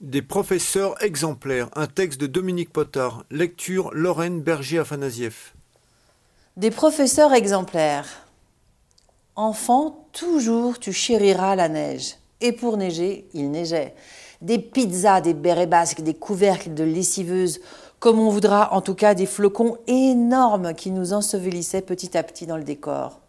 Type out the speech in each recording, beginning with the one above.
Des professeurs exemplaires, un texte de Dominique Potard, lecture Lorraine Berger-Afanasieff. Des professeurs exemplaires. Enfant, toujours tu chériras la neige. Et pour neiger, il neigeait. Des pizzas, des bérets basques, des couvercles de lessiveuses, comme on voudra, en tout cas des flocons énormes qui nous ensevelissaient petit à petit dans le décor.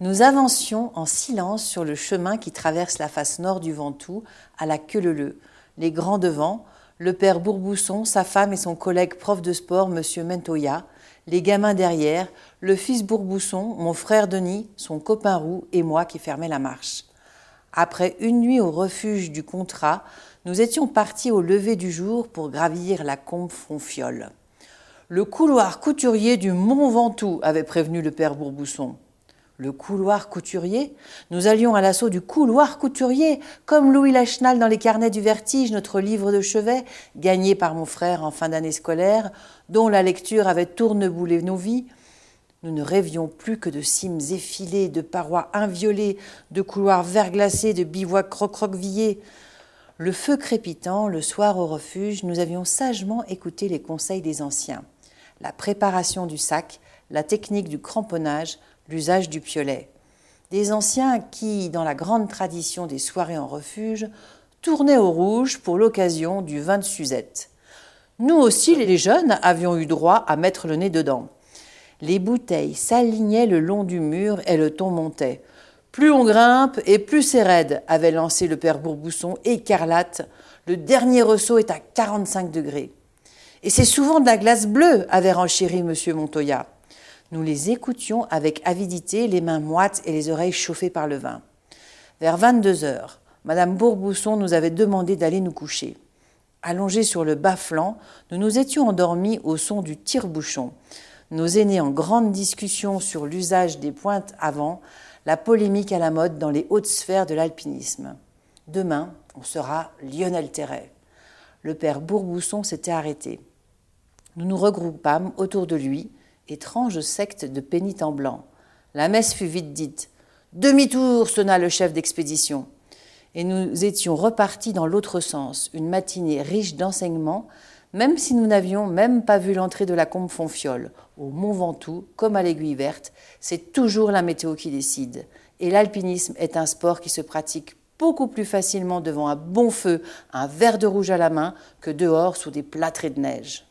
Nous avancions en silence sur le chemin qui traverse la face nord du Ventoux, à la queue leu les grands devant, le père Bourbousson, sa femme et son collègue prof de sport, M. Mentoya, les gamins derrière, le fils Bourbousson, mon frère Denis, son copain Roux et moi qui fermait la marche. Après une nuit au refuge du contrat, nous étions partis au lever du jour pour gravir la combe Fonfiole. Le couloir couturier du Mont Ventoux avait prévenu le père Bourbousson. Le couloir couturier Nous allions à l'assaut du couloir couturier, comme Louis Lachenal dans les carnets du vertige, notre livre de chevet, gagné par mon frère en fin d'année scolaire, dont la lecture avait tourneboulé nos vies. Nous ne rêvions plus que de cimes effilées, de parois inviolées, de couloirs verglacés, de bivouacs recroquevillés. Le feu crépitant, le soir au refuge, nous avions sagement écouté les conseils des anciens. La préparation du sac, la technique du cramponnage, l'usage du piolet. Des anciens qui, dans la grande tradition des soirées en refuge, tournaient au rouge pour l'occasion du vin de Suzette. Nous aussi, les jeunes, avions eu droit à mettre le nez dedans. Les bouteilles s'alignaient le long du mur et le ton montait. Plus on grimpe et plus c'est raide, avait lancé le père Bourbousson, écarlate. Le dernier ressaut est à 45 degrés. Et c'est souvent de la glace bleue, avait renchéri M. Montoya. Nous les écoutions avec avidité, les mains moites et les oreilles chauffées par le vin. Vers 22 heures, Madame Bourbousson nous avait demandé d'aller nous coucher. Allongés sur le bas-flanc, nous nous étions endormis au son du tire-bouchon. Nos aînés en grande discussion sur l'usage des pointes avant, la polémique à la mode dans les hautes sphères de l'alpinisme. Demain, on sera Lionel Terret. Le père Bourbousson s'était arrêté. Nous nous regroupâmes autour de lui, étrange secte de pénitents blancs. La messe fut vite dite. Demi-tour sonna le chef d'expédition. Et nous étions repartis dans l'autre sens, une matinée riche d'enseignements, même si nous n'avions même pas vu l'entrée de la combe Fonfiole. Au Mont Ventoux, comme à l'Aiguille Verte, c'est toujours la météo qui décide. Et l'alpinisme est un sport qui se pratique beaucoup plus facilement devant un bon feu, un verre de rouge à la main, que dehors sous des plâtrés de neige.